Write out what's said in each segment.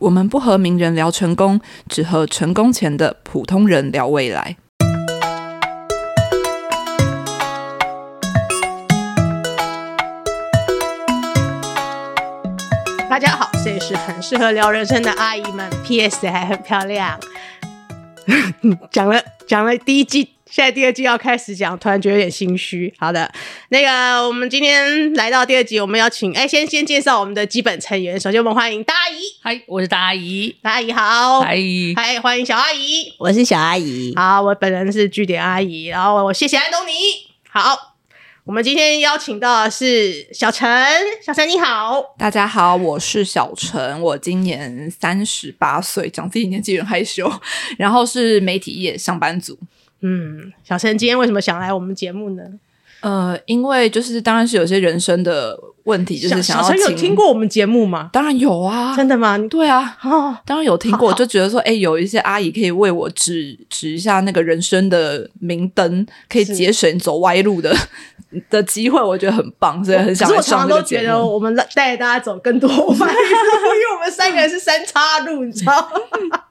我们不和名人聊成功，只和成功前的普通人聊未来。大家好，这里是很适合聊人生的阿姨们，PS 还很漂亮。讲了讲了第一季。现在第二季要开始讲，突然觉得有点心虚。好的，那个我们今天来到第二集，我们要请哎，先先介绍我们的基本成员。首先，我们欢迎大阿姨。嗨，我是大阿姨。大阿姨好。阿姨，嗨，欢迎小阿姨。我是小阿姨。好，我本人是据点阿姨。然后我谢谢安东尼。好，我们今天邀请到的是小陈。小陈你好。大家好，我是小陈。我今年三十八岁，讲自己年纪有点害羞。然后是媒体业上班族。嗯，小陈今天为什么想来我们节目呢？呃，因为就是当然是有些人生的问题，就是想要。小陈有听过我们节目吗？当然有啊，真的吗？对啊，哦，当然有听过，就觉得说，哎，有一些阿姨可以为我指指一下那个人生的明灯，可以节省走歪路的 的机会，我觉得很棒，所以很想来上这个节目。我常常都觉得我们带大家走更多歪路，因为我们三个人是三岔路，你知道吗？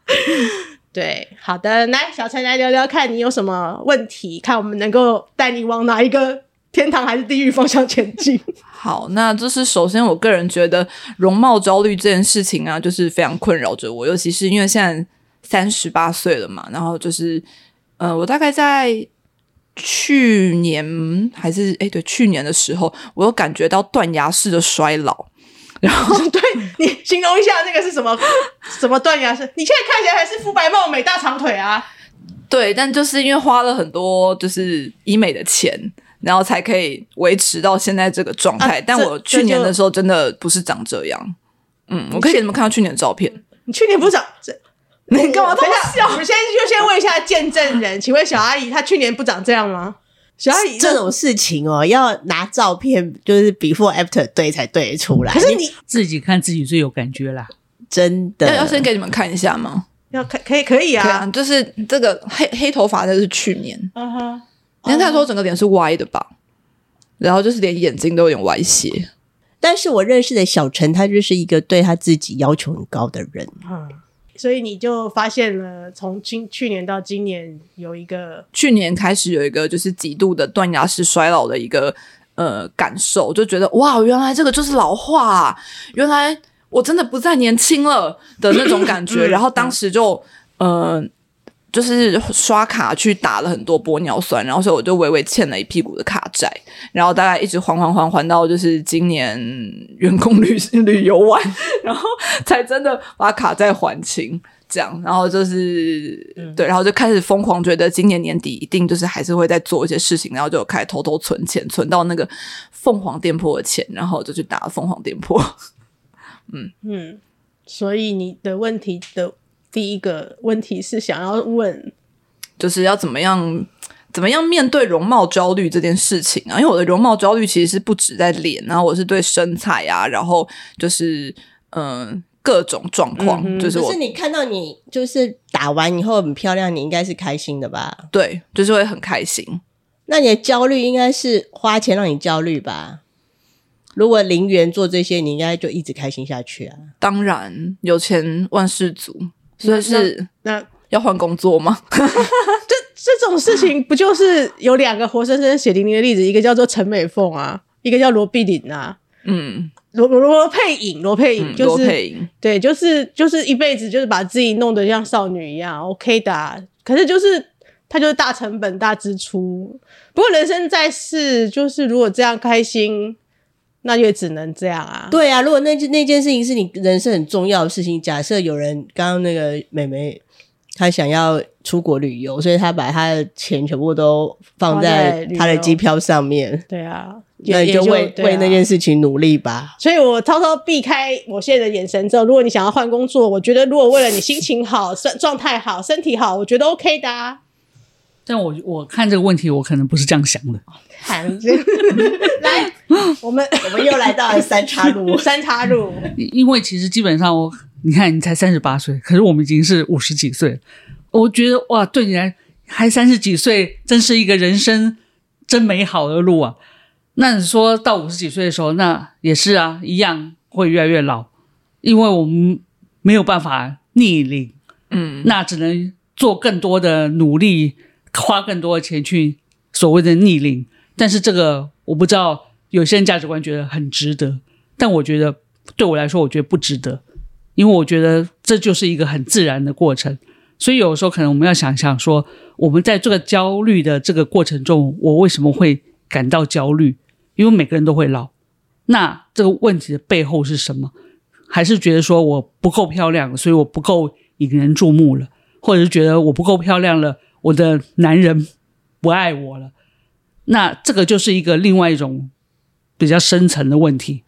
对，好的，来，小陈来聊聊，看你有什么问题，看我们能够带你往哪一个天堂还是地狱方向前进。好，那就是首先，我个人觉得容貌焦虑这件事情啊，就是非常困扰着我，尤其是因为现在三十八岁了嘛，然后就是，呃，我大概在去年还是哎，对，去年的时候，我有感觉到断崖式的衰老。然后，对，你形容一下那个是什么 什么断崖式？你现在看起来还是肤白貌美、大长腿啊。对，但就是因为花了很多就是医美的钱，然后才可以维持到现在这个状态。啊、但我去年的时候真的不是长这样。嗯，我可以给你们看到去年的照片。你去年不是长这？你干嘛这么笑？我们先就先问一下见证人，请问小阿姨她去年不长这样吗？小阿姨，这种事情哦，要拿照片，就是 before after 对才对得出来。可是你自己看自己最有感觉啦，真的。要要先给你们看一下吗？要看，可以，可以啊。可以啊，就是这个黑黑头发的是去年。嗯哼。你看他说整个脸是歪的吧？然后就是连眼睛都有点歪斜。但是我认识的小陈，他就是一个对他自己要求很高的人。嗯。所以你就发现了，从今去年到今年有一个，去年开始有一个就是极度的断崖式衰老的一个呃感受，就觉得哇，原来这个就是老化啊，原来我真的不再年轻了的那种感觉。然后当时就呃。就是刷卡去打了很多玻尿酸，然后所以我就微微欠了一屁股的卡债，然后大概一直还还还还到就是今年员工旅旅游完，然后才真的把卡债还清，这样，然后就是、嗯、对，然后就开始疯狂觉得今年年底一定就是还是会再做一些事情，然后就开始偷偷存钱，存到那个凤凰店铺的钱，然后就去打凤凰店铺。嗯嗯，所以你的问题的。第一个问题是想要问，就是要怎么样怎么样面对容貌焦虑这件事情啊？因为我的容貌焦虑其实是不止在脸，然后我是对身材啊，然后就是嗯、呃、各种状况，嗯、就是是你看到你就是打完以后很漂亮，你应该是开心的吧？对，就是会很开心。那你的焦虑应该是花钱让你焦虑吧？如果零元做这些，你应该就一直开心下去啊？当然，有钱万事足。所以是那要换工作吗？这这种事情不就是有两个活生生血淋淋的例子，一个叫做陈美凤啊，一个叫罗碧玲啊。嗯，罗罗佩颖，罗佩颖就是对，就是就是一辈子就是把自己弄得像少女一样，OK 的啊。可是就是他就是大成本大支出。不过人生在世，就是如果这样开心。那就只能这样啊。对啊，如果那件那件事情是你人生很重要的事情，假设有人刚刚那个妹妹，她想要出国旅游，所以她把她的钱全部都放在她的机票上面。对啊，那你就为就、啊、为那件事情努力吧。所以我偷偷避开我现在的眼神之后，如果你想要换工作，我觉得如果为了你心情好、身状态好、身体好，我觉得 OK 的啊。但我我看这个问题，我可能不是这样想的。来，我们我们又来到了三岔路，三岔路。因为其实基本上我，你看你才三十八岁，可是我们已经是五十几岁。我觉得哇，对你来还三十几岁，真是一个人生真美好的路啊。那你说到五十几岁的时候，那也是啊，一样会越来越老，因为我们。没有办法逆龄，嗯，那只能做更多的努力，花更多的钱去所谓的逆龄。但是这个我不知道，有些人价值观觉得很值得，但我觉得对我来说，我觉得不值得，因为我觉得这就是一个很自然的过程。所以有时候可能我们要想想说，我们在这个焦虑的这个过程中，我为什么会感到焦虑？因为每个人都会老，那这个问题的背后是什么？还是觉得说我不够漂亮，所以我不够引人注目了，或者是觉得我不够漂亮了，我的男人不爱我了？那这个就是一个另外一种比较深层的问题。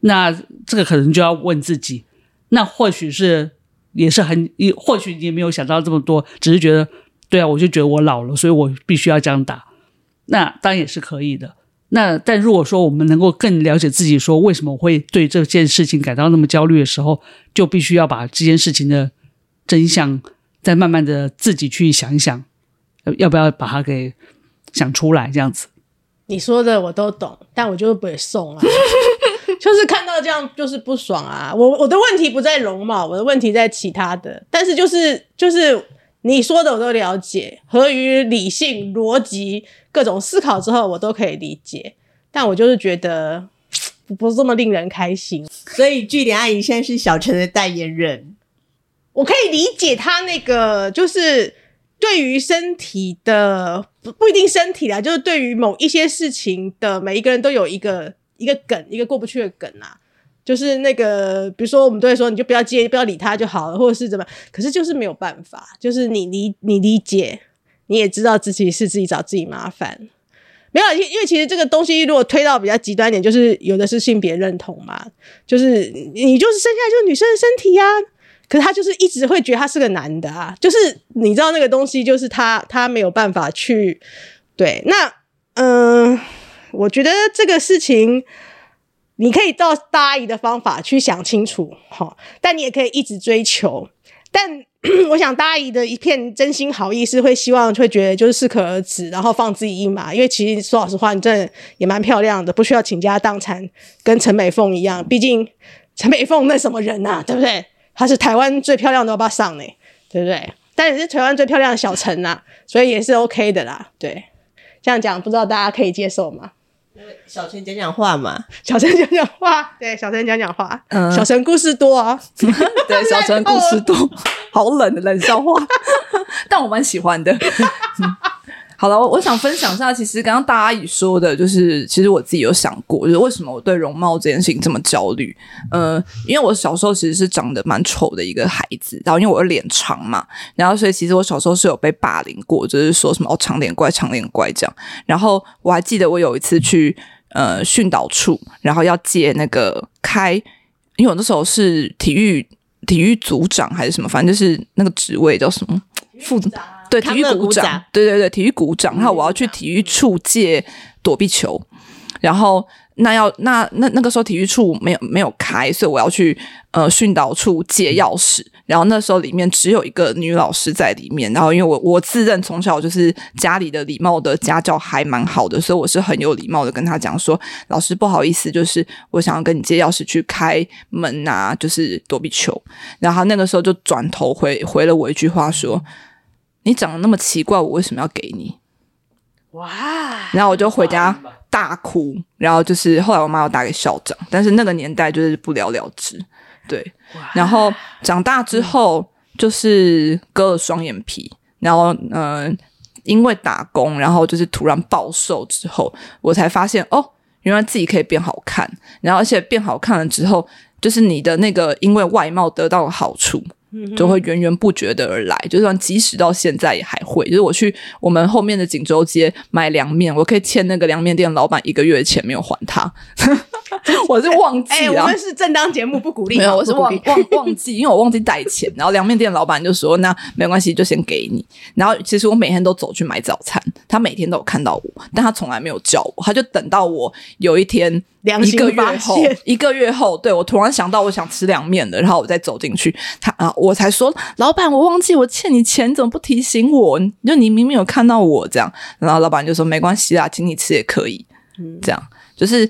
那这个可能就要问自己，那或许是也是很，或许你也没有想到这么多，只是觉得对啊，我就觉得我老了，所以我必须要这样打。那当然也是可以的。那但如果说我们能够更了解自己，说为什么我会对这件事情感到那么焦虑的时候，就必须要把这件事情的真相再慢慢的自己去想一想，要不要把它给想出来，这样子。你说的我都懂，但我就是不会送啊，就是看到这样就是不爽啊。我我的问题不在容貌，我的问题在其他的，但是就是就是。你说的我都了解，合于理性逻辑各种思考之后，我都可以理解。但我就是觉得不是这么令人开心。所以据点阿姨现在是小陈的代言人，我可以理解他那个，就是对于身体的不不一定身体啦，就是对于某一些事情的每一个人都有一个一个梗，一个过不去的梗啊。就是那个，比如说，我们都会说，你就不要接，不要理他就好了，或者是怎么？可是就是没有办法，就是你理你理解，你也知道自己是自己找自己麻烦。没有，因因为其实这个东西如果推到比较极端一点，就是有的是性别认同嘛，就是你就是生下来就是女生的身体呀，可是他就是一直会觉得他是个男的啊，就是你知道那个东西，就是他他没有办法去对。那嗯、我觉得这个事情。你可以照大阿姨的方法去想清楚，哈，但你也可以一直追求。但 我想大阿姨的一片真心好意是会希望会觉得就是适可而止，然后放自己一马。因为其实说老实话，你真的也蛮漂亮的，不需要倾家荡产，跟陈美凤一样。毕竟陈美凤那什么人呐、啊，对不对？她是台湾最漂亮的欧巴桑呢，对不对？但也是台湾最漂亮的小陈呐，所以也是 OK 的啦。对，这样讲不知道大家可以接受吗？小陈讲讲话嘛，小陈讲讲话，对，小陈讲讲话，嗯，小陈故事多啊，对，小陈故事多，好冷的冷笑话，但我蛮喜欢的。好了，我我想分享一下，其实刚刚大阿姨说的，就是其实我自己有想过，就是为什么我对容貌这件事情这么焦虑？呃，因为我小时候其实是长得蛮丑的一个孩子，然后因为我的脸长嘛，然后所以其实我小时候是有被霸凌过，就是说什么哦长脸怪、长脸怪这样。然后我还记得我有一次去呃训导处，然后要借那个开，因为我那时候是体育体育组长还是什么，反正就是那个职位叫什么副。对，体育股长，对对对，体育股长。然后我要去体育处借躲避球，然后那要那那那个时候体育处没有没有开，所以我要去呃训导处借钥匙。然后那时候里面只有一个女老师在里面。然后因为我我自认从小就是家里的礼貌的家教还蛮好的，所以我是很有礼貌的跟他讲说：“老师不好意思，就是我想要跟你借钥匙去开门啊，就是躲避球。”然后那个时候就转头回回了我一句话说。你长得那么奇怪，我为什么要给你？哇！然后我就回家大哭，然后就是后来我妈要打给校长，但是那个年代就是不了了之。对，然后长大之后就是割了双眼皮，然后嗯、呃，因为打工，然后就是突然暴瘦之后，我才发现哦，原来自己可以变好看，然后而且变好看了之后，就是你的那个因为外貌得到了好处。就会源源不绝的而来，就算即使到现在也还会。就是我去我们后面的锦州街买凉面，我可以欠那个凉面店老板一个月的钱没有还他，我是忘记我们是正当节目不鼓励，没有，我是忘忘忘记，因为我忘记带钱。然后凉面店老板就说：“那没关系，就先给你。”然后其实我每天都走去买早餐，他每天都有看到我，但他从来没有叫我，他就等到我有一天。一个月后，一个月后，对，我突然想到我想吃凉面了，然后我再走进去，他啊，我才说老板，我忘记我欠你钱，怎么不提醒我？就你明明有看到我这样，然后老板就说没关系啦，请你吃也可以。嗯，这样就是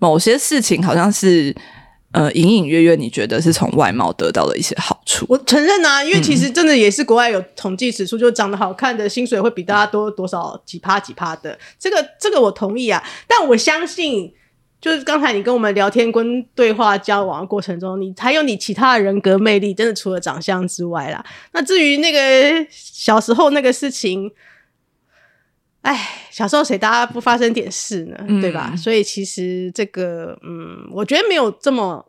某些事情好像是呃，隐隐约约你觉得是从外貌得到的一些好处。我承认啊，因为其实真的也是国外有统计指出，就长得好看的薪水会比大家多多少几趴几趴的。这个这个我同意啊，但我相信。就是刚才你跟我们聊天、跟对话、交往的过程中，你还有你其他的人格魅力，真的除了长相之外啦。那至于那个小时候那个事情，哎，小时候谁大家不发生点事呢？嗯、对吧？所以其实这个，嗯，我觉得没有这么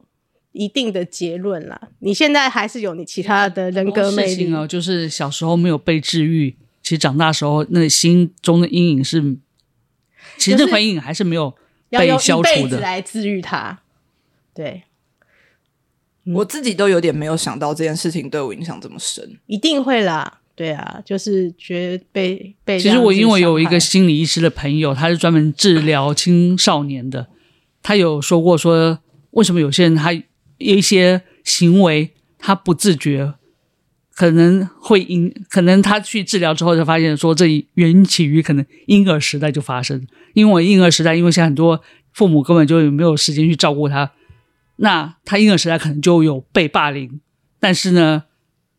一定的结论啦。你现在还是有你其他的人格魅力哦，就是小时候没有被治愈，其实长大时候那心中的阴影是，其实这块阴影还是没有。要用一辈子来治愈它，对，我自己都有点没有想到这件事情对我影响这么深，一定会啦，对啊，就是觉被被。其实我因为有一个心理医师的朋友，他是专门治疗青少年的，他有说过说，为什么有些人他有一些行为他不自觉。可能会因可能他去治疗之后就发现说，这缘起于可能婴儿时代就发生，因为婴儿时代，因为现在很多父母根本就没有时间去照顾他，那他婴儿时代可能就有被霸凌，但是呢，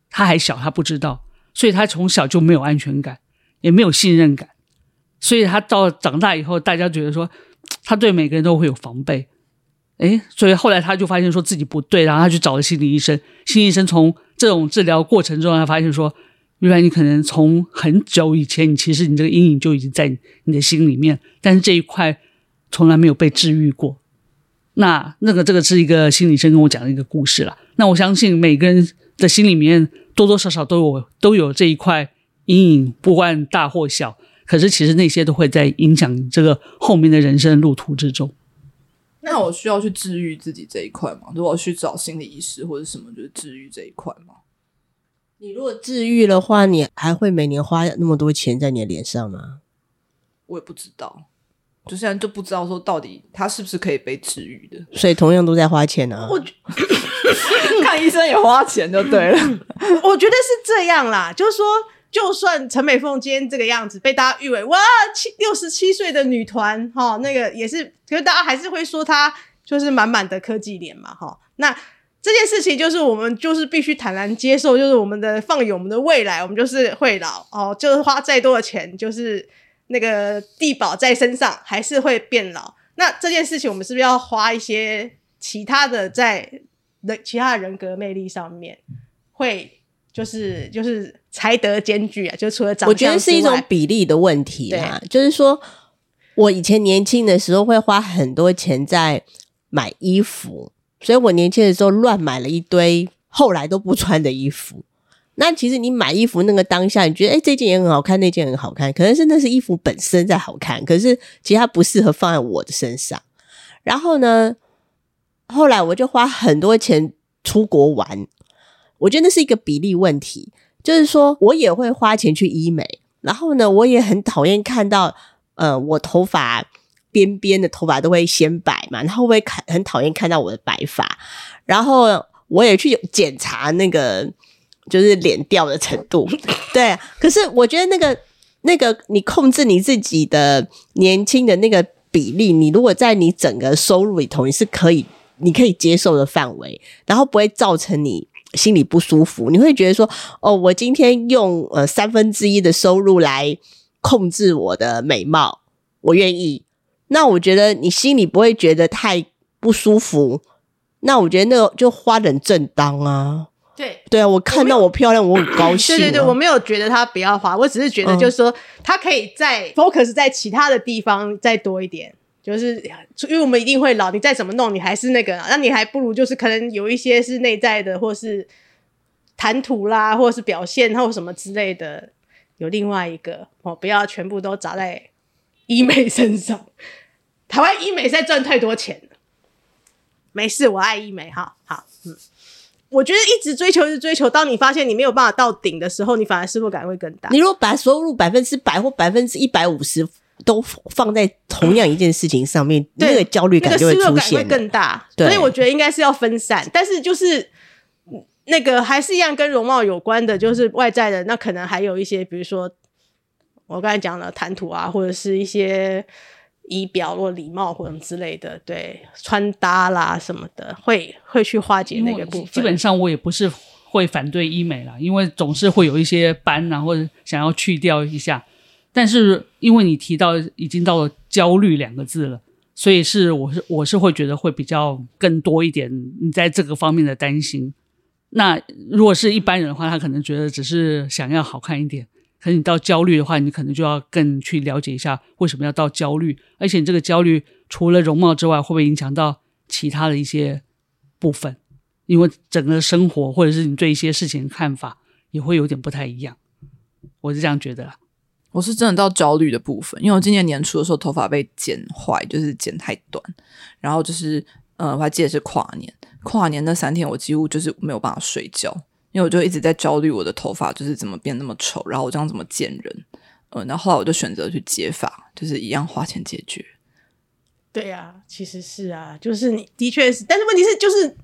他还小，他不知道，所以他从小就没有安全感，也没有信任感，所以他到长大以后，大家觉得说他对每个人都会有防备，诶，所以后来他就发现说自己不对，然后他去找了心理医生，心理医生从。这种治疗过程中，他发现说，原来你可能从很久以前，你其实你这个阴影就已经在你的心里面，但是这一块从来没有被治愈过。那那个这个是一个心理医生跟我讲的一个故事了。那我相信每个人的心里面多多少少都有都有这一块阴影，不管大或小。可是其实那些都会在影响这个后面的人生路途之中。那我需要去治愈自己这一块吗？如果去找心理医师或者什么，就是治愈这一块吗？你如果治愈的话，你还会每年花那么多钱在你的脸上吗？我也不知道，就现在就不知道说到底他是不是可以被治愈的。所以同样都在花钱啊。我 看医生也花钱就对了。我觉得是这样啦，就是说。就算陈美凤今天这个样子被大家誉为哇七六十七岁的女团哈，那个也是，可是大家还是会说她就是满满的科技脸嘛哈。那这件事情就是我们就是必须坦然接受，就是我们的放眼我们的未来，我们就是会老哦，就是花再多的钱，就是那个地保在身上还是会变老。那这件事情我们是不是要花一些其他的在人其他的人格魅力上面会？就是就是才德兼具啊，就除了长，我觉得是一种比例的问题啊。就是说，我以前年轻的时候会花很多钱在买衣服，所以我年轻的时候乱买了一堆后来都不穿的衣服。那其实你买衣服那个当下，你觉得诶、这件也很好看，那件很好看，可能是那是衣服本身在好看，可是其实它不适合放在我的身上。然后呢，后来我就花很多钱出国玩。我觉得那是一个比例问题，就是说我也会花钱去医美，然后呢，我也很讨厌看到，呃，我头发边边的头发都会先白嘛，然后会看很讨厌看到我的白发，然后我也去检查那个就是脸掉的程度，对，可是我觉得那个那个你控制你自己的年轻的那个比例，你如果在你整个收入里头，你是可以你可以接受的范围，然后不会造成你。心里不舒服，你会觉得说：“哦，我今天用呃三分之一的收入来控制我的美貌，我愿意。”那我觉得你心里不会觉得太不舒服。那我觉得那个就花得很正当啊。对对啊，我看到我漂亮，我，我很高兴啊。对对对，我没有觉得他不要花，我只是觉得就是说他可以在 focus 在其他的地方再多一点。就是因为我们一定会老，你再怎么弄，你还是那个，那你还不如就是可能有一些是内在的，或是谈吐啦，或者是表现，或什么之类的，有另外一个哦，不要全部都砸在医美身上。台湾医美在赚太多钱了，没事，我爱医美，哈，好，嗯，我觉得一直追求，一直追求，当你发现你没有办法到顶的时候，你反而失落感会更大。你如果把收入百分之百或百分之一百五十。都放在同样一件事情上面，嗯、那个焦虑感就会出现，那个、失落感会更大。对，所以我觉得应该是要分散，但是就是那个还是一样跟容貌有关的，就是外在的，那可能还有一些，比如说我刚才讲了谈吐啊，或者是一些仪表或礼貌或者之类的，对穿搭啦什么的，会会去化解那个部分。基本上我也不是会反对医美啦，因为总是会有一些斑啊，或者想要去掉一下。但是因为你提到已经到了焦虑两个字了，所以是我是我是会觉得会比较更多一点，你在这个方面的担心。那如果是一般人的话，他可能觉得只是想要好看一点。可是你到焦虑的话，你可能就要更去了解一下为什么要到焦虑，而且你这个焦虑除了容貌之外，会不会影响到其他的一些部分？因为整个生活或者是你对一些事情看法也会有点不太一样。我是这样觉得。我是真的到焦虑的部分，因为我今年年初的时候头发被剪坏，就是剪太短，然后就是呃，我还记得是跨年，跨年那三天我几乎就是没有办法睡觉，因为我就一直在焦虑我的头发就是怎么变那么丑，然后我这样怎么见人，嗯，然后后来我就选择去接发，就是一样花钱解决。对啊，其实是啊，就是你的确是，但是问题是就是，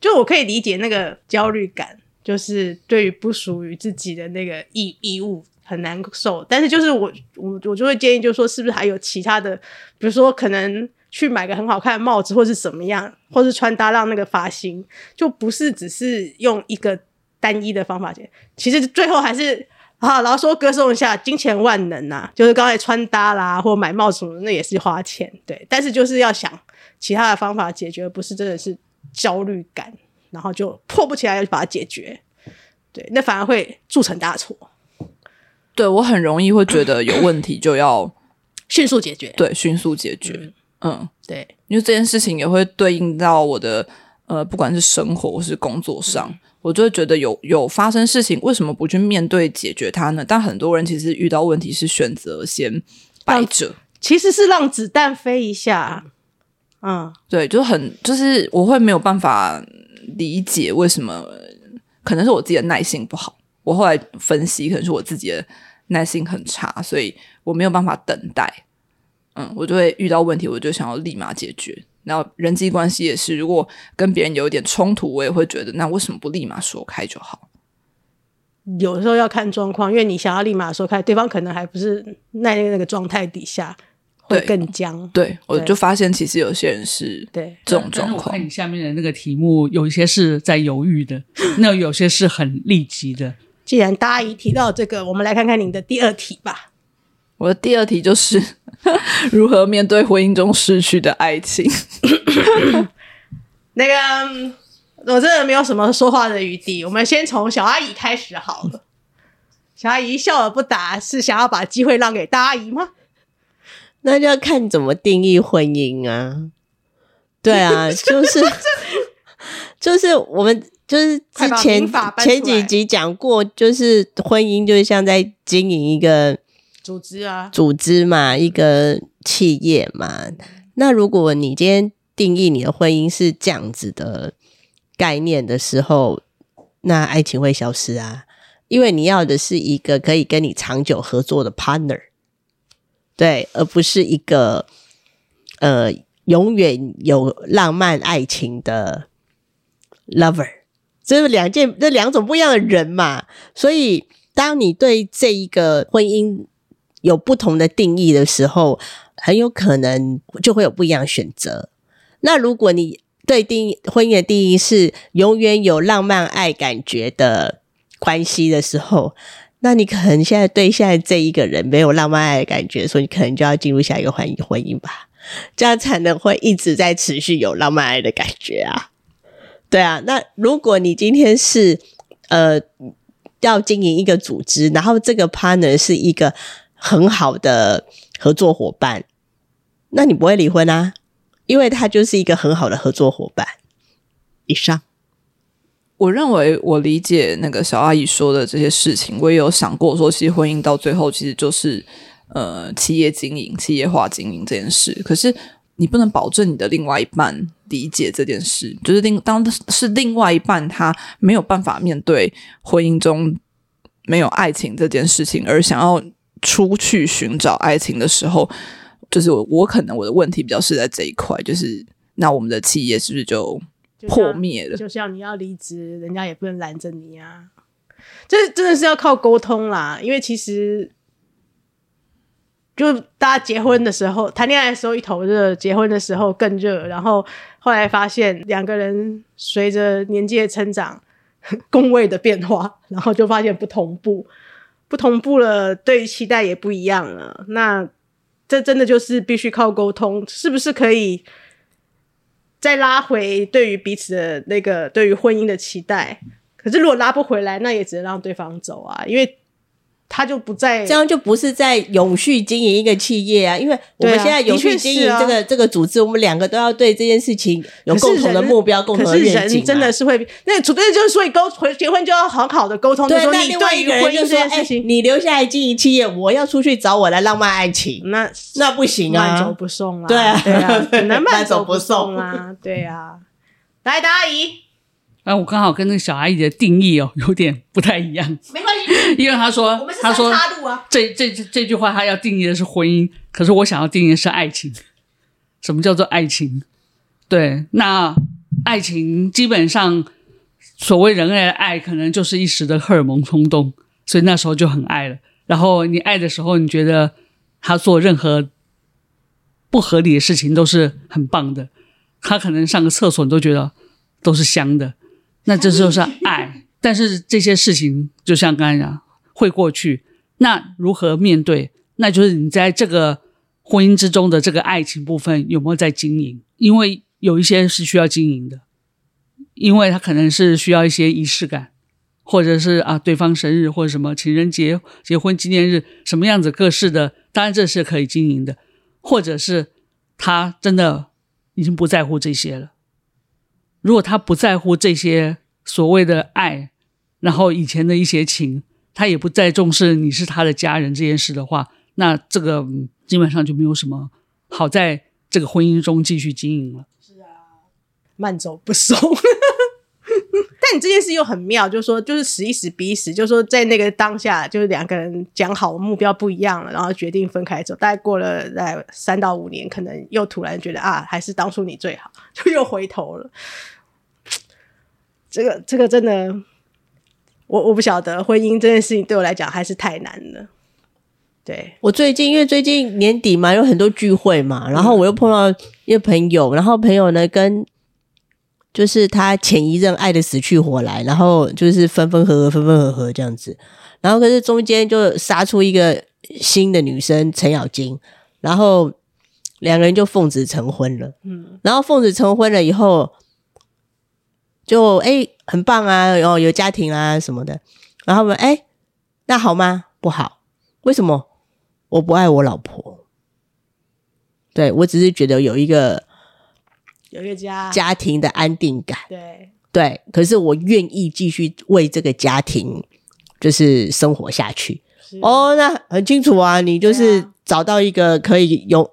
就我可以理解那个焦虑感，就是对于不属于自己的那个义义务。很难受，但是就是我我我就会建议，就是说是不是还有其他的，比如说可能去买个很好看的帽子，或是怎么样，或是穿搭让那个发型，就不是只是用一个单一的方法解。其实最后还是啊，然后说歌颂一下金钱万能呐、啊，就是刚才穿搭啦，或买帽子什么，那也是花钱，对。但是就是要想其他的方法解决，不是真的是焦虑感，然后就迫不及待要去把它解决，对，那反而会铸成大错。对，我很容易会觉得有问题就要迅速解决，对，迅速解决，嗯，嗯对，因为这件事情也会对应到我的呃，不管是生活或是工作上，嗯、我就会觉得有有发生事情，为什么不去面对解决它呢？但很多人其实遇到问题是选择先摆着，其实是让子弹飞一下，嗯，对，就很就是我会没有办法理解为什么，可能是我自己的耐性不好，我后来分析，可能是我自己的。耐性很差，所以我没有办法等待。嗯，我就会遇到问题，我就想要立马解决。然后人际关系也是，如果跟别人有一点冲突，我也会觉得，那为什么不立马说开就好？有的时候要看状况，因为你想要立马说开，对方可能还不是那那个状态底下，会更僵。对，对，我就发现其实有些人是对这种状况。我看你下面的那个题目，有一些是在犹豫的，那有些是很立即的。既然大阿姨提到这个，我们来看看您的第二题吧。我的第二题就是 如何面对婚姻中失去的爱情。那个，我真的没有什么说话的余地。我们先从小阿姨开始好了。小阿姨笑而不答，是想要把机会让给大阿姨吗？那就要看怎么定义婚姻啊。对啊，就是就是我们。就是之前前几集讲过，就是婚姻就是像在经营一个组织啊，组织嘛，一个企业嘛。那如果你今天定义你的婚姻是这样子的概念的时候，那爱情会消失啊，因为你要的是一个可以跟你长久合作的 partner，对，而不是一个呃永远有浪漫爱情的 lover。这是两件，这两种不一样的人嘛，所以当你对这一个婚姻有不同的定义的时候，很有可能就会有不一样的选择。那如果你对定义婚姻的定义是永远有浪漫爱感觉的关系的时候，那你可能现在对现在这一个人没有浪漫爱的感觉，所以你可能就要进入下一个婚姻婚姻吧，这样才能会一直在持续有浪漫爱的感觉啊。对啊，那如果你今天是呃要经营一个组织，然后这个 partner 是一个很好的合作伙伴，那你不会离婚啊，因为他就是一个很好的合作伙伴。以上，我认为我理解那个小阿姨说的这些事情，我也有想过说，其实婚姻到最后其实就是呃企业经营、企业化经营这件事，可是。你不能保证你的另外一半理解这件事，就是另当是另外一半他没有办法面对婚姻中没有爱情这件事情，而想要出去寻找爱情的时候，就是我我可能我的问题比较是在这一块，就是那我们的企业是不是就破灭了？就像你要离职，人家也不能拦着你啊，这真的是要靠沟通啦，因为其实。就大家结婚的时候，谈恋爱的时候一头热，结婚的时候更热。然后后来发现两个人随着年纪的成长，工位的变化，然后就发现不同步，不同步了，对于期待也不一样了。那这真的就是必须靠沟通，是不是可以再拉回对于彼此的那个对于婚姻的期待？可是如果拉不回来，那也只能让对方走啊，因为。他就不在，这样就不是在永续经营一个企业啊！因为我们现在永续经营这个、啊、这个组织，我们两个都要对这件事情有共同的目标、共同的愿景、啊。真的是会，那除非就是所以沟结婚就要好好的沟通。对，说那另外一个人就说：“哎，你留下来经营企业，我要出去找我的浪漫爱情。”那那不行啊，慢走不送啊！对啊，对啊，只能 慢走不送啊！对啊，来，大阿姨。哎，我刚好跟那个小阿姨的定义哦有点不太一样。没关系，因为他说，他说插入啊，这这这句话他要定义的是婚姻，可是我想要定义的是爱情。什么叫做爱情？对，那爱情基本上所谓人类的爱，可能就是一时的荷尔蒙冲动，所以那时候就很爱了。然后你爱的时候，你觉得他做任何不合理的事情都是很棒的，他可能上个厕所你都觉得都是香的。那这就是爱，但是这些事情就像刚才讲，会过去。那如何面对？那就是你在这个婚姻之中的这个爱情部分有没有在经营？因为有一些是需要经营的，因为他可能是需要一些仪式感，或者是啊对方生日或者什么情人节、结婚纪念日什么样子各式的，当然这是可以经营的，或者是他真的已经不在乎这些了。如果他不在乎这些所谓的爱，然后以前的一些情，他也不再重视你是他的家人这件事的话，那这个基本上就没有什么好在这个婚姻中继续经营了。是啊，慢走不送。但这件事又很妙，就是说，就是死一死彼一时，就是说，在那个当下，就是两个人讲好目标不一样了，然后决定分开走。大概过了在三到五年，可能又突然觉得啊，还是当初你最好，就又回头了。这个这个真的，我我不晓得婚姻这件事情对我来讲还是太难了。对，我最近因为最近年底嘛，有很多聚会嘛，然后我又碰到一个朋友，然后朋友呢跟就是他前一任爱的死去活来，然后就是分分合合，分分合合这样子，然后可是中间就杀出一个新的女生程咬金，然后两个人就奉子成婚了。嗯，然后奉子成婚了以后。就哎，很棒啊，然后有家庭啊什么的，然后我们哎，那好吗？不好，为什么？我不爱我老婆，对，我只是觉得有一个有一个家。家庭的安定感，对。对，可是我愿意继续为这个家庭就是生活下去。哦，那很清楚啊，你就是找到一个可以永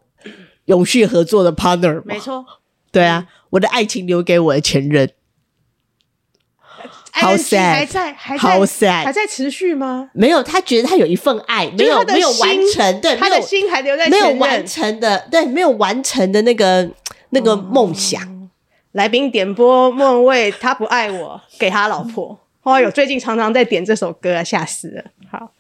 永续合作的 partner，没错，对啊，我的爱情留给我的前任。好 sad，还在，还在，好 sad，还在持续吗？没有，他觉得他有一份爱，没有，没有完成，对，他的心还留在，没有完成的，对，没有完成的那个那个梦想。嗯、来宾点播莫文蔚，他不爱我，给他老婆。哦哟，最近常常在点这首歌啊，吓死了。好，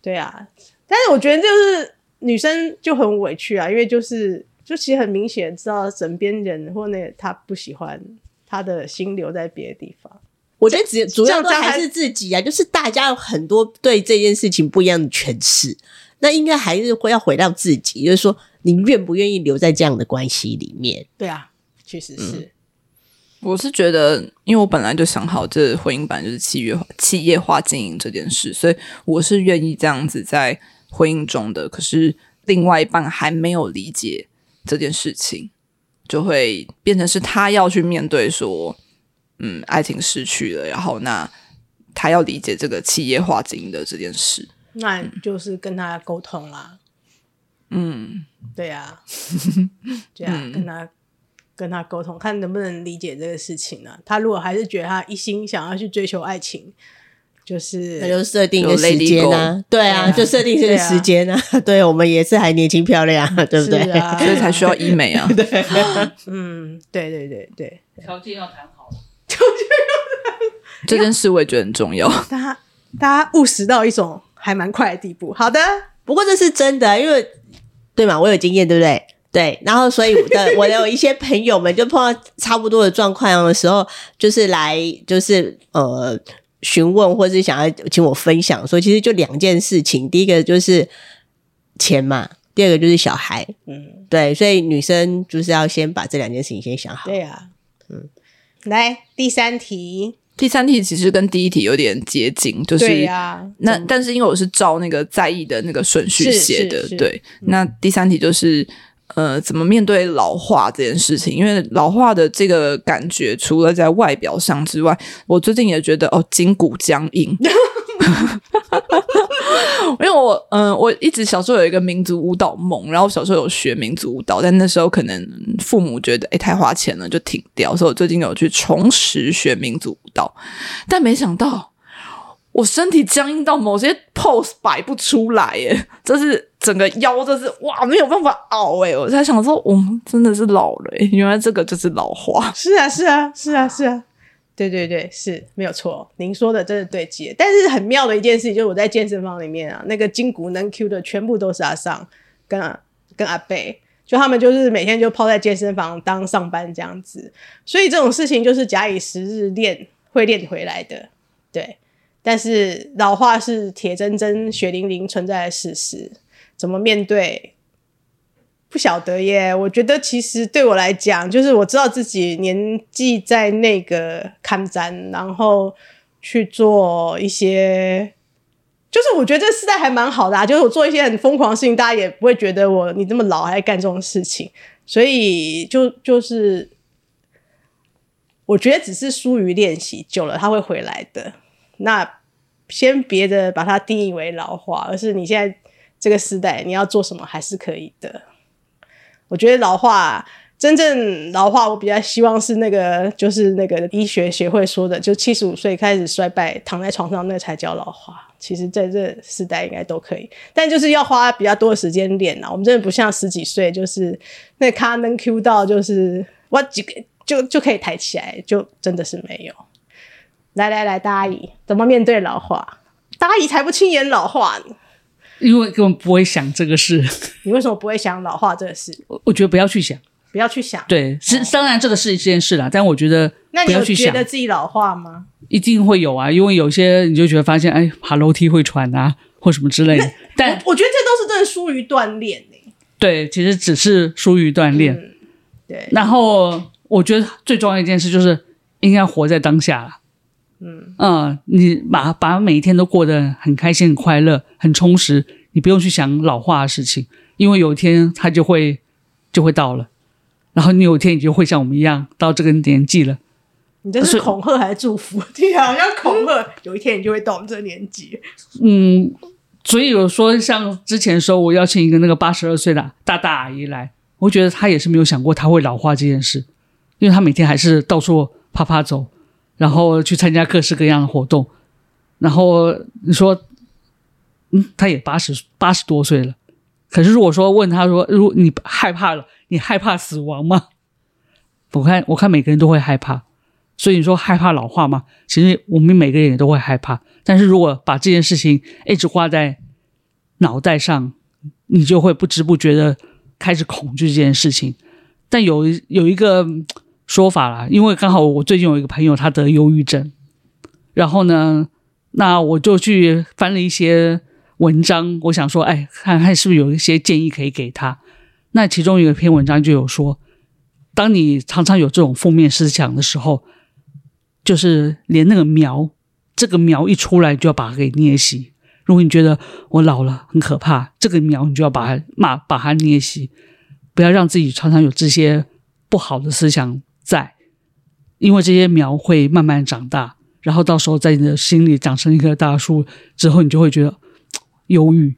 对啊，但是我觉得就是女生就很委屈啊，因为就是就其实很明显知道枕边人或那个他不喜欢，他的心留在别的地方。我觉得主主要都还是自己啊，就是大家有很多对这件事情不一样的诠释，那应该还是会要回到自己，就是说你愿不愿意留在这样的关系里面？对啊，确实是。嗯、我是觉得，因为我本来就想好，这婚姻版就是企业化、企业化经营这件事，所以我是愿意这样子在婚姻中的。可是另外一半还没有理解这件事情，就会变成是他要去面对说。嗯，爱情失去了，然后那他要理解这个企业化经营的这件事，那就是跟他沟通啦。嗯，对呀、啊，这样、嗯、跟他跟他沟通，看能不能理解这个事情呢、啊？他如果还是觉得他一心想要去追求爱情，就是那就设定一个时间啊，对啊，就设定这个时间啊。对，啊 对，我们也是还年轻漂亮，对不对？啊、所以才需要医美啊。对，嗯，对对对对，条件要谈好。条件要谈这件事我也觉得很重要。大家大家务实到一种还蛮快的地步。好的，不过这是真的，因为对嘛？我有经验，对不对？对，然后所以我的我的有一些朋友们就碰到差不多的状况的时候，就是来就是呃询问或者是想要请我分享，所以其实就两件事情，第一个就是钱嘛，第二个就是小孩，嗯，对，所以女生就是要先把这两件事情先想好。对啊，嗯，来第三题，第三题其实跟第一题有点接近，就是那但是因为我是照那个在意的那个顺序写的，对，那第三题就是。呃，怎么面对老化这件事情？因为老化的这个感觉，除了在外表上之外，我最近也觉得哦，筋骨僵硬。因为我嗯、呃，我一直小时候有一个民族舞蹈梦，然后小时候有学民族舞蹈，但那时候可能父母觉得诶太花钱了，就停掉。所以我最近有去重拾学民族舞蹈，但没想到。我身体僵硬到某些 pose 摆不出来耶，就是整个腰就是哇没有办法熬诶，我在想说，我们真的是老了耶，原来这个就是老化。是啊，是啊，是啊，是啊，对对对，是没有错，您说的真的对极。但是很妙的一件事情就是我在健身房里面啊，那个筋骨能 Q 的全部都是阿桑跟跟阿贝，就他们就是每天就泡在健身房当上班这样子，所以这种事情就是假以时日练会练回来的，对。但是老化是铁铮铮、血淋淋存在的事实，怎么面对？不晓得耶。我觉得其实对我来讲，就是我知道自己年纪在那个看展，然后去做一些，就是我觉得这个时代还蛮好的啊。就是我做一些很疯狂的事情，大家也不会觉得我你这么老还在干这种事情。所以就就是，我觉得只是疏于练习，久了他会回来的。那先别的把它定义为老化，而是你现在这个时代你要做什么还是可以的。我觉得老化真正老化，我比较希望是那个就是那个医学协会说的，就七十五岁开始衰败，躺在床上那才叫老化。其实在这时代应该都可以，但就是要花比较多的时间练啊。我们真的不像十几岁，就是那咖能 Q 到，就是我几个就就可以抬起来，就真的是没有。来来来，大阿姨怎么面对老化？大阿姨才不轻言老化呢，因为根本不会想这个事。你为什么不会想老化这个事？我我觉得不要去想，不要去想。对，是、哦、当然这个是一件事啦，但我觉得不要去想。那你有觉得自己老化吗？一定会有啊，因为有些你就觉得发现，哎，爬楼梯会喘啊，或什么之类的。但我，我觉得这都是真的疏于锻炼。对，其实只是疏于锻炼。嗯、对。然后我觉得最重要一件事就是应该活在当下。嗯嗯，你把把每一天都过得很开心、很快乐、很充实，你不用去想老化的事情，因为有一天它就会就会到了，然后你有一天你就会像我们一样到这个年纪了。你这是恐吓还是祝福？对啊，好像恐吓，有一天你就会到我们这个年纪。嗯，所以有说像之前说我邀请一个那个八十二岁的大大阿姨来，我觉得她也是没有想过她会老化这件事，因为她每天还是到处趴趴走。然后去参加各式各样的活动，然后你说，嗯，他也八十八十多岁了，可是如果说问他说，如果你害怕了，你害怕死亡吗？我看我看每个人都会害怕，所以你说害怕老化吗？其实我们每个人也都会害怕，但是如果把这件事情一直挂在脑袋上，你就会不知不觉的开始恐惧这件事情。但有有一个。说法啦，因为刚好我最近有一个朋友，他得忧郁症，然后呢，那我就去翻了一些文章，我想说，哎，看看是不是有一些建议可以给他。那其中有一篇文章就有说，当你常常有这种负面思想的时候，就是连那个苗，这个苗一出来就要把它给捏熄。如果你觉得我老了很可怕，这个苗你就要把它骂，把它捏熄，不要让自己常常有这些不好的思想。在，因为这些苗会慢慢长大，然后到时候在你的心里长成一棵大树之后，你就会觉得忧郁。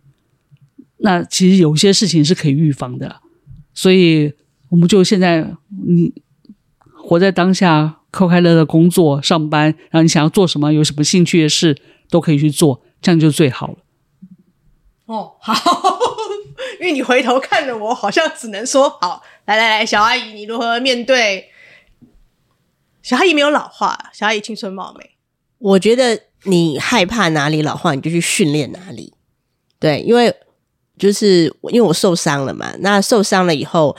那其实有些事情是可以预防的，所以我们就现在你活在当下，快快乐乐工作上班，然后你想要做什么，有什么兴趣的事都可以去做，这样就最好了。哦，好，因为你回头看着我，好像只能说好。来来来，小阿姨，你如何面对？小阿姨没有老化，小阿姨青春貌美。我觉得你害怕哪里老化，你就去训练哪里。对，因为就是因为我受伤了嘛，那受伤了以后，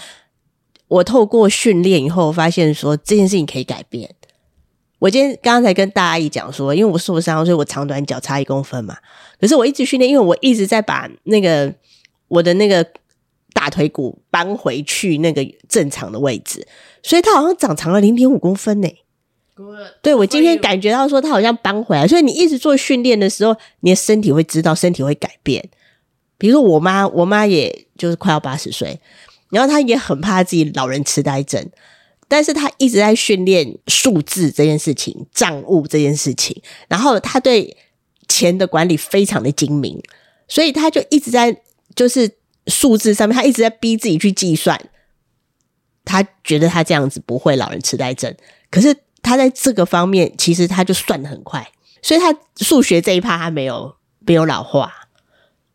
我透过训练以后发现说这件事情可以改变。我今天刚才跟大阿姨讲说，因为我受伤，所以我长短脚差一公分嘛。可是我一直训练，因为我一直在把那个我的那个大腿骨搬回去那个正常的位置，所以它好像长长了零点五公分呢。对，我今天感觉到说它好像搬回来，所以你一直做训练的时候，你的身体会知道，身体会改变。比如说我妈，我妈也就是快要八十岁，然后她也很怕自己老人痴呆症。但是她一直在训练数字这件事情、账务这件事情，然后她对钱的管理非常的精明，所以她就一直在就是数字上面，他一直在逼自己去计算。他觉得他这样子不会老人痴呆症，可是他在这个方面其实他就算的很快，所以他数学这一趴他没有没有老化。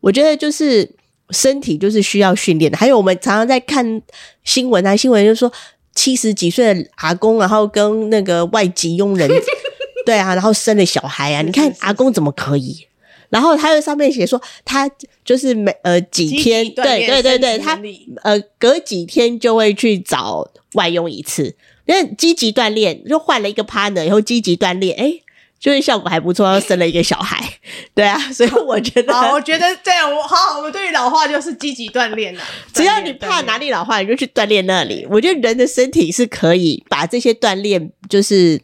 我觉得就是身体就是需要训练的，还有我们常常在看新闻啊，新闻就是说。七十几岁的阿公，然后跟那个外籍佣人，对啊，然后生了小孩啊，你看阿公怎么可以？然后他在上面写说，他就是每呃几天，对对对对，他呃隔几天就会去找外佣一次，因为积极锻炼，就换了一个 partner 以后积极锻炼，哎。就是效果还不错，又生了一个小孩，对啊，所以我觉得，我觉得这样，我好，我们对于老化就是积极锻炼啊。只要你怕哪里老化，你就去锻炼那里。我觉得人的身体是可以把这些锻炼，就是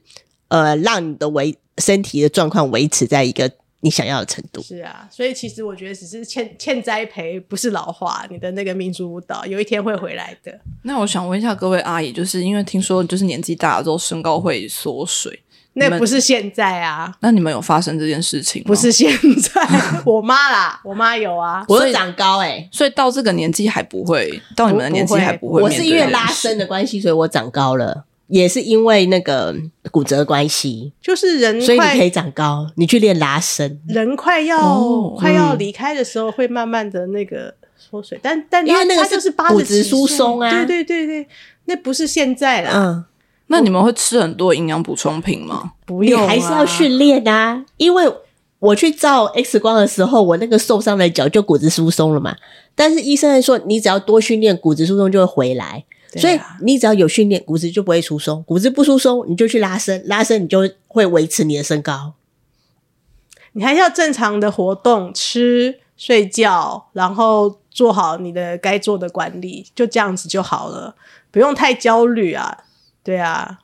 呃，让你的维身体的状况维持在一个你想要的程度。是啊，所以其实我觉得只是欠欠栽培，不是老化。你的那个民族舞蹈有一天会回来的。那我想问一下各位阿姨，就是因为听说就是年纪大了之后身高会缩水。那不是现在啊？那你们有发生这件事情吗？不是现在，我妈啦，我妈有啊。我有长高哎、欸，所以到这个年纪还不会，到你们的年纪还不会。我是因为拉伸的关系，所以我长高了，也是因为那个骨折关系，就是人，所以你可以长高，你去练拉伸。人快要、哦、快要离开的时候，会慢慢的那个缩水，但但因为那个就是骨质疏松啊，对对对对，那不是现在啦。嗯。那你们会吃很多营养补充品吗？不用啊，你还是要训练啊。因为我去照 X 光的时候，我那个受伤的脚就骨质疏松了嘛。但是医生还说，你只要多训练，骨质疏松就会回来。啊、所以你只要有训练，骨质就不会疏松。骨质不疏松，你就去拉伸，拉伸你就会维持你的身高。你还是要正常的活动，吃、睡觉，然后做好你的该做的管理，就这样子就好了，不用太焦虑啊。对啊，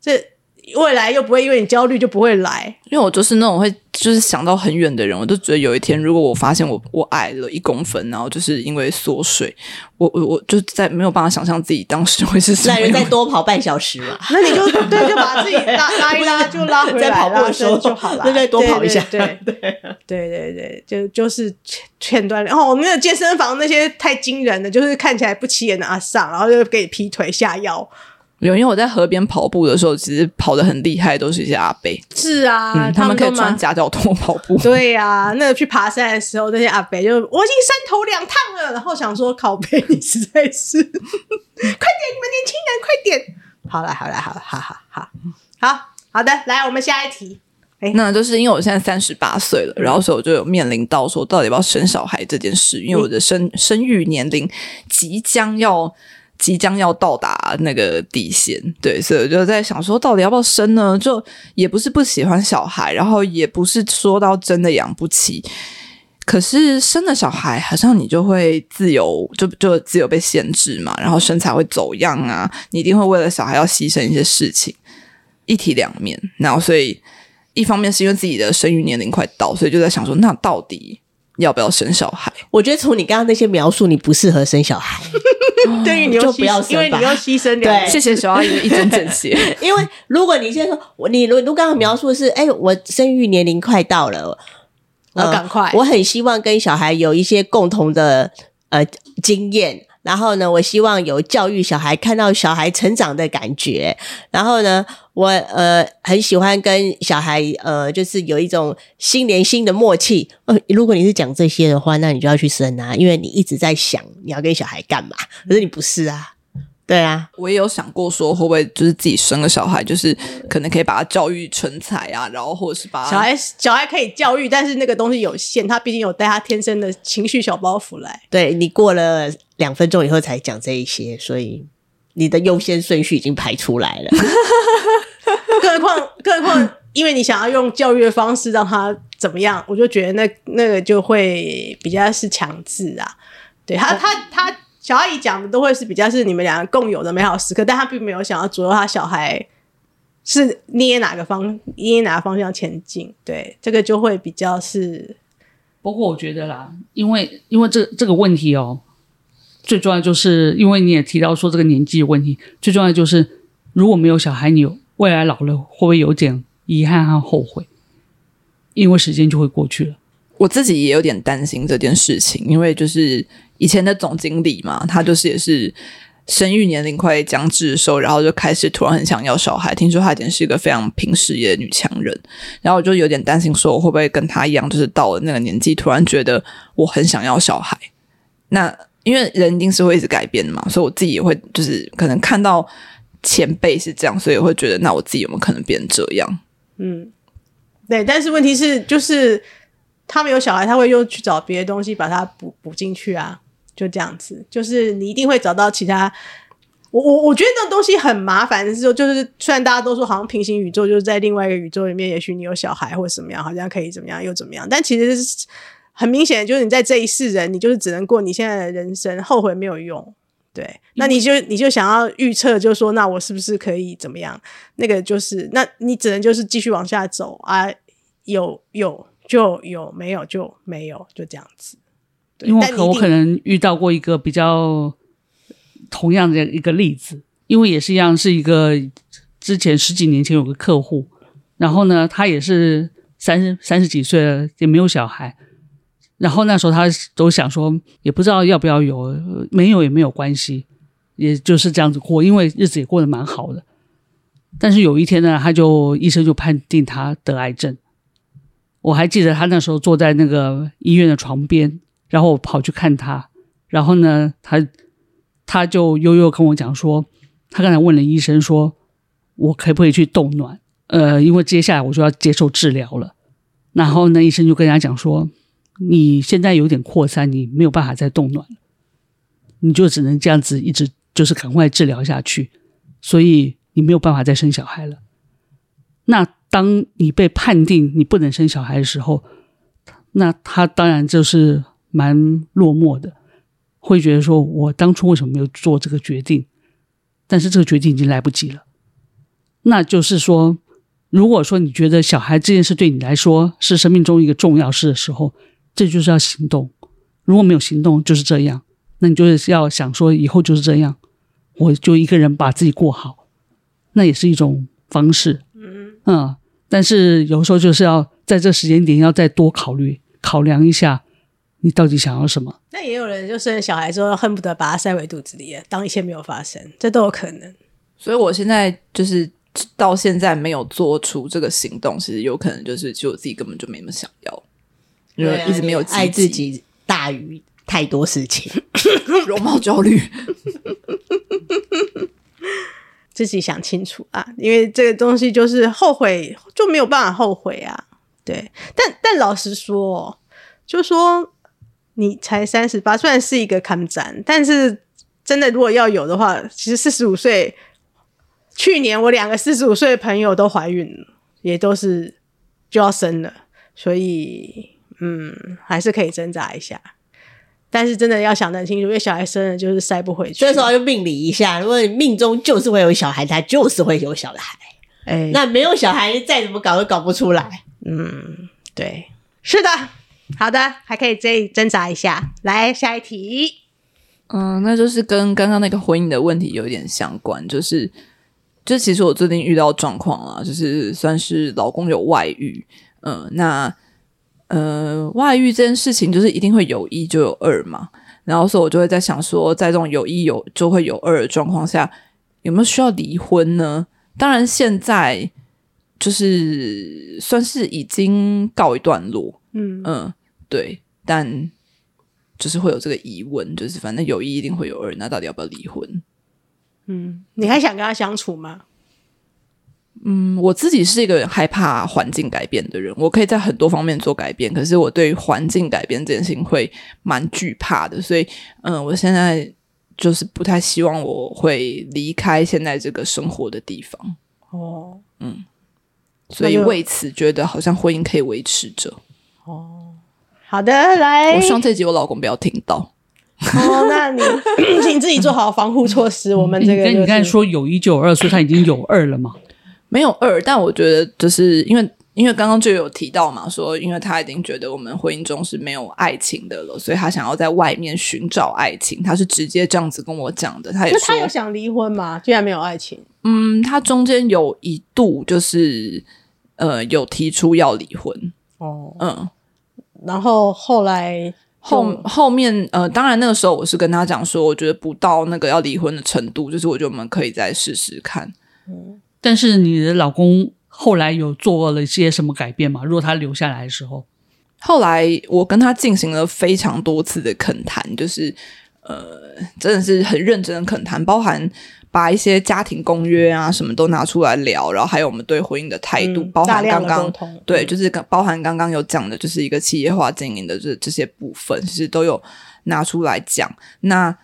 这未来又不会因为你焦虑就不会来。因为我就是那种会就是想到很远的人，我就觉得有一天如果我发现我我矮了一公分，然后就是因为缩水，我我我就在没有办法想象自己当时会是什么样。那再多跑半小时嘛？那你就对，就把自己拉拉一拉，就拉回来，在跑步的时候就好了。那再多跑一下，对 对对对对对，就就是劝锻炼。然后我们那个健身房那些太惊人的，就是看起来不起眼的阿桑，然后就给你劈腿下腰。有，因为我在河边跑步的时候，其实跑得很厉害，都是一些阿伯。是啊，嗯、他们可以穿夹脚拖跑步。对呀、啊，那个去爬山的时候，那些阿伯就我已经三头两趟了，然后想说靠北，你实在是，快点，你们年轻人，快点！好了，好了，好了，好好好，好好的，来，我们下一题。哎，那就是因为我现在三十八岁了，然后所以我就有面临到说，到底要不要生小孩这件事，因为我的生生育年龄即将要。即将要到达那个底线，对，所以我就在想说，到底要不要生呢？就也不是不喜欢小孩，然后也不是说到真的养不起，可是生了小孩，好像你就会自由，就就自由被限制嘛，然后身材会走样啊，你一定会为了小孩要牺牲一些事情，一体两面。然后所以一方面是因为自己的生育年龄快到，所以就在想说，那到底要不要生小孩？我觉得从你刚刚那些描述，你不适合生小孩。对于你就不要生，因为你要牺牲。对，谢谢小阿姨一针见血。因为如果你现在说，你如如刚刚描述的是，哎，我生育年龄快到了，我赶快，我很希望跟小孩有一些共同的呃经验。然后呢，我希望有教育小孩、看到小孩成长的感觉。然后呢，我呃很喜欢跟小孩呃，就是有一种心连心的默契。呃，如果你是讲这些的话，那你就要去生啊，因为你一直在想你要跟小孩干嘛。可是你不是啊，对啊，我也有想过说，会不会就是自己生个小孩，就是可能可以把他教育成才啊，然后或者是把小孩小孩可以教育，但是那个东西有限，他毕竟有带他天生的情绪小包袱来。对，你过了两分钟以后才讲这一些，所以你的优先顺序已经排出来了。更何况，更何况，因为你想要用教育的方式让他怎么样，我就觉得那那个就会比较是强制啊。对他，他，他。小阿姨讲的都会是比较是你们两个共有的美好时刻，但她并没有想要左右他小孩是捏哪个方捏哪个方向前进。对，这个就会比较是。不过我觉得啦，因为因为这这个问题哦，最重要就是因为你也提到说这个年纪的问题，最重要就是如果没有小孩，你未来老了会不会有点遗憾和后悔？因为时间就会过去了。我自己也有点担心这件事情，因为就是。以前的总经理嘛，他就是也是生育年龄快将至的时候，然后就开始突然很想要小孩。听说他以前是一个非常拼事业的女强人，然后我就有点担心，说我会不会跟他一样，就是到了那个年纪，突然觉得我很想要小孩。那因为人一定是会一直改变的嘛，所以我自己也会就是可能看到前辈是这样，所以会觉得，那我自己有没有可能变这样？嗯，对。但是问题是，就是他们有小孩，他会又去找别的东西把它补补进去啊。就这样子，就是你一定会找到其他。我我我觉得那种东西很麻烦的是说，就是虽然大家都说好像平行宇宙就是在另外一个宇宙里面，也许你有小孩或者怎么样，好像可以怎么样又怎么样，但其实很明显，就是你在这一世人，你就是只能过你现在的人生，后悔没有用。对，那你就你就想要预测，就是说，那我是不是可以怎么样？那个就是，那你只能就是继续往下走啊，有有就有，没有就没有，就这样子。因为我可能遇到过一个比较同样的一个例子，因为也是一样，是一个之前十几年前有个客户，然后呢，他也是三十三十几岁了，也没有小孩，然后那时候他都想说，也不知道要不要有，没有也没有关系，也就是这样子过，因为日子也过得蛮好的。但是有一天呢，他就医生就判定他得癌症，我还记得他那时候坐在那个医院的床边。然后我跑去看他，然后呢，他他就悠悠跟我讲说，他刚才问了医生说，我可不可以去冻卵？呃，因为接下来我就要接受治疗了。然后呢，医生就跟他讲说，你现在有点扩散，你没有办法再冻卵，你就只能这样子一直就是赶快治疗下去，所以你没有办法再生小孩了。那当你被判定你不能生小孩的时候，那他当然就是。蛮落寞的，会觉得说，我当初为什么没有做这个决定？但是这个决定已经来不及了。那就是说，如果说你觉得小孩这件事对你来说是生命中一个重要事的时候，这就是要行动。如果没有行动，就是这样。那你就是要想说，以后就是这样，我就一个人把自己过好，那也是一种方式。嗯嗯，但是有时候就是要在这时间点要再多考虑、考量一下。你到底想要什么？那也有人就生小孩之后恨不得把他塞回肚子里，当一切没有发生，这都有可能。所以我现在就是到现在没有做出这个行动，其实有可能就是就我自己根本就没那么想要，因为一直没有爱自己大于太多事情，容貌焦虑，自己想清楚啊，因为这个东西就是后悔就没有办法后悔啊。对，但但老实说，就说。你才三十八，虽然是一个坎展，但是真的如果要有的话，其实四十五岁，去年我两个四十五岁的朋友都怀孕了，也都是就要生了，所以嗯，还是可以挣扎一下。但是真的要想得很清楚，因为小孩生了就是塞不回去，所以说要命理一下，如果你命中就是会有小孩，他就是会有小孩。哎，那没有小孩，再怎么搞都搞不出来。嗯，对，是的。好的，还可以再挣扎一下。来，下一题。嗯，那就是跟刚刚那个婚姻的问题有点相关，就是，就其实我最近遇到状况啊，就是算是老公有外遇。嗯，那呃，外遇这件事情就是一定会有一就有二嘛，然后所以我就会在想说，在这种有一有就会有二的状况下，有没有需要离婚呢？当然，现在就是算是已经告一段落。嗯嗯。对，但就是会有这个疑问，就是反正有一一定会有二，那到底要不要离婚？嗯，你还想跟他相处吗？嗯，我自己是一个害怕环境改变的人，我可以在很多方面做改变，可是我对环境改变这件事情会蛮惧怕的，所以，嗯，我现在就是不太希望我会离开现在这个生活的地方。哦，嗯，所以为此觉得好像婚姻可以维持着。哦，好的，来，我希望这集我老公不要听到。哦，那你 请自己做好防护措施。我们这个、就是，你刚才说有一就有二，所以他已经有二了吗？没有二，但我觉得就是因为因为刚刚就有提到嘛，说因为他已经觉得我们婚姻中是没有爱情的了，所以他想要在外面寻找爱情。他是直接这样子跟我讲的。他也说他有想离婚吗？居然没有爱情。嗯，他中间有一度就是呃有提出要离婚哦，嗯，然后后来后后面呃，当然那个时候我是跟他讲说，我觉得不到那个要离婚的程度，就是我觉得我们可以再试试看，嗯。但是你的老公后来有做了一些什么改变吗？如果他留下来的时候，后来我跟他进行了非常多次的恳谈，就是呃，真的是很认真的恳谈，包含把一些家庭公约啊什么都拿出来聊，然后还有我们对婚姻的态度，嗯、包含刚刚对，就是包含刚刚有讲的，就是一个企业化经营的这这些部分，其实都有拿出来讲。那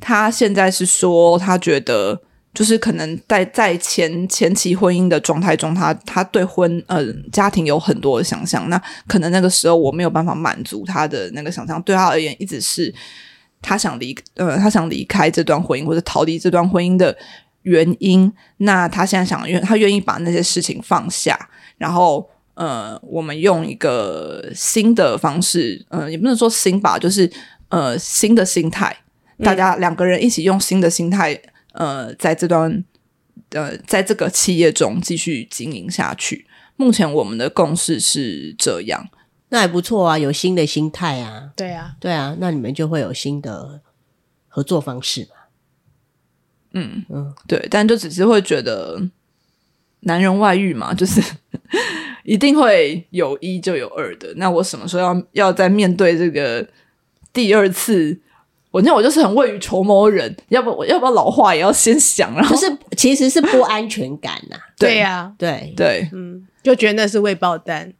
他现在是说，他觉得。就是可能在在前前期婚姻的状态中，他他对婚呃家庭有很多的想象，那可能那个时候我没有办法满足他的那个想象，对他而言一直是他想离呃他想离开这段婚姻或者逃离这段婚姻的原因。那他现在想愿他愿意把那些事情放下，然后呃我们用一个新的方式，呃也不能说新吧，就是呃新的心态，大家两个人一起用新的心态。呃，在这段呃，在这个企业中继续经营下去。目前我们的共识是这样，那还不错啊，有新的心态啊。对啊，对啊，那你们就会有新的合作方式嘛。嗯嗯，对，但就只是会觉得男人外遇嘛，就是 一定会有一就有二的。那我什么时候要要再面对这个第二次？我那我就是很未雨绸缪的人，要不我要不要老话也要先想，然后就是其实是不安全感呐、啊。对呀、啊，对对，嗯，就觉得那是未爆弹。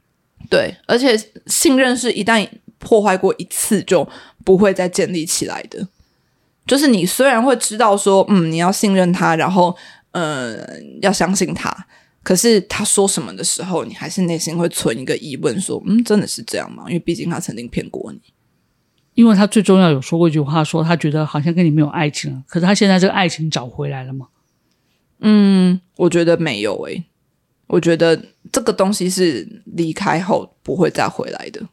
对，而且信任是一旦破坏过一次就不会再建立起来的。就是你虽然会知道说，嗯，你要信任他，然后呃要相信他，可是他说什么的时候，你还是内心会存一个疑问，说，嗯，真的是这样吗？因为毕竟他曾经骗过你。因为他最重要有说过一句话，说他觉得好像跟你没有爱情了。可是他现在这个爱情找回来了吗？嗯，我觉得没有诶、欸。我觉得这个东西是离开后不会再回来的，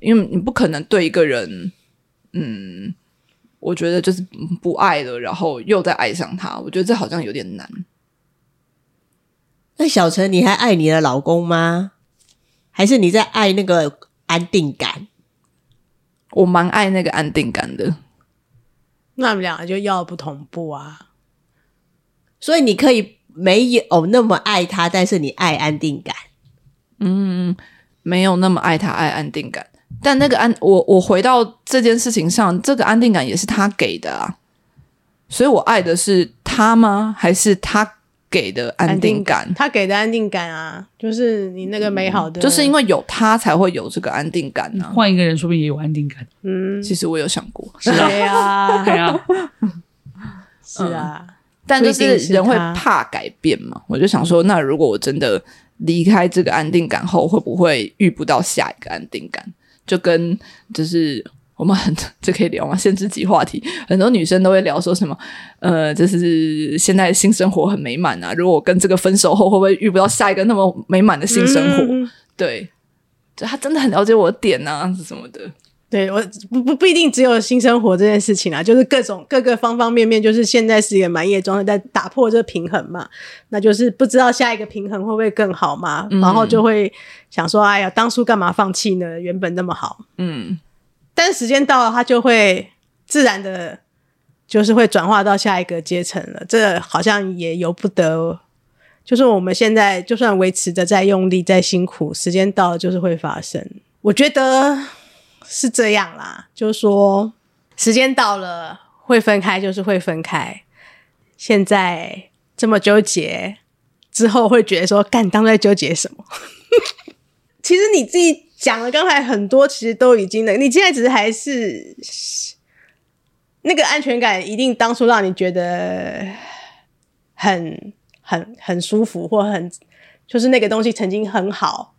因为你不可能对一个人，嗯，我觉得就是不爱了，然后又再爱上他。我觉得这好像有点难。那小陈，你还爱你的老公吗？还是你在爱那个安定感？我蛮爱那个安定感的，那我们两个就要不同步啊。所以你可以没有那么爱他，但是你爱安定感。嗯，没有那么爱他，爱安定感。但那个安，我我回到这件事情上，这个安定感也是他给的啊。所以我爱的是他吗？还是他？给的安定感，他给的安定感啊，就是你那个美好的，就是因为有他才会有这个安定感呢、啊。换一个人，说不定也有安定感。嗯，其实我有想过，是啊，对啊，是啊，但就是人会怕改变嘛。我就想说，那如果我真的离开这个安定感后，会不会遇不到下一个安定感？就跟就是。我们很这可以聊吗？限制级话题，很多女生都会聊说什么，呃，就是现在新生活很美满啊。如果我跟这个分手后，会不会遇不到下一个那么美满的新生活？嗯、对，就他真的很了解我的点啊，是什么的？对我不不不一定只有性生活这件事情啊，就是各种各个方方面面，就是现在是一个满意的状态，在打破这个平衡嘛。那就是不知道下一个平衡会不会更好嘛，嗯、然后就会想说，哎呀，当初干嘛放弃呢？原本那么好，嗯。但时间到了，他就会自然的，就是会转化到下一个阶层了。这好像也由不得，就是我们现在就算维持着再用力、再辛苦，时间到了就是会发生。我觉得是这样啦，就是说时间到了会分开，就是会分开。现在这么纠结，之后会觉得说，干当在纠结什么？其实你自己讲了，刚才很多其实都已经了，你现在只是还是那个安全感，一定当初让你觉得很很很舒服，或很就是那个东西曾经很好，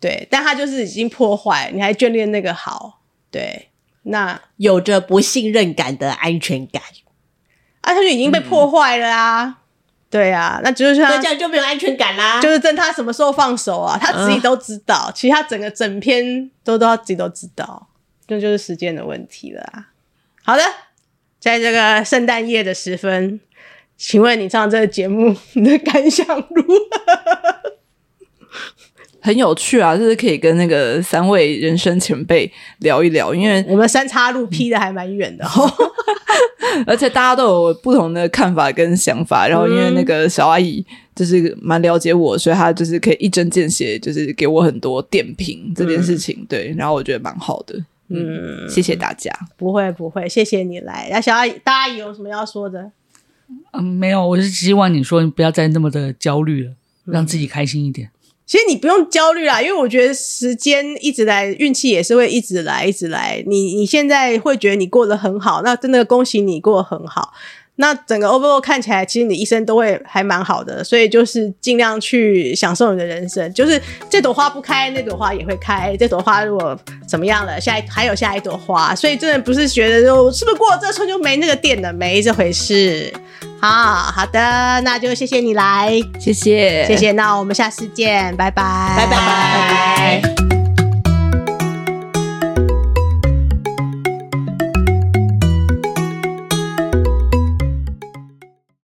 对，但它就是已经破坏，你还眷恋那个好，对，那有着不信任感的安全感。啊，他就已经被破坏了啊！嗯、对啊，那就是他这样就没有安全感啦。就是等他什么时候放手啊？他自己都知道，嗯、其实他整个整篇都都他自己都知道，这就，就是时间的问题了啊。好的，在这个圣诞夜的时分，请问你上这个节目你的感想如何？很有趣啊，就是可以跟那个三位人生前辈聊一聊，因为我们三岔路劈的还蛮远的哦，而且大家都有不同的看法跟想法。然后因为那个小阿姨就是蛮了解我，所以她就是可以一针见血，就是给我很多点评这件事情。嗯、对，然后我觉得蛮好的。嗯，谢谢大家。不会不会，谢谢你来。那小阿姨，大阿姨有什么要说的？嗯，没有，我是希望你说你不要再那么的焦虑了，让自己开心一点。其实你不用焦虑啦，因为我觉得时间一直来，运气也是会一直来，一直来。你你现在会觉得你过得很好，那真的恭喜你过得很好。那整个 overall 看起来，其实你一生都会还蛮好的，所以就是尽量去享受你的人生。就是这朵花不开，那朵花也会开；这朵花如果怎么样了，下一还有下一朵花。所以真的不是觉得就是不是过了这村就没那个店了，没这回事。好好的，那就谢谢你来，谢谢，谢谢。那我们下次见，拜拜，拜拜。拜拜。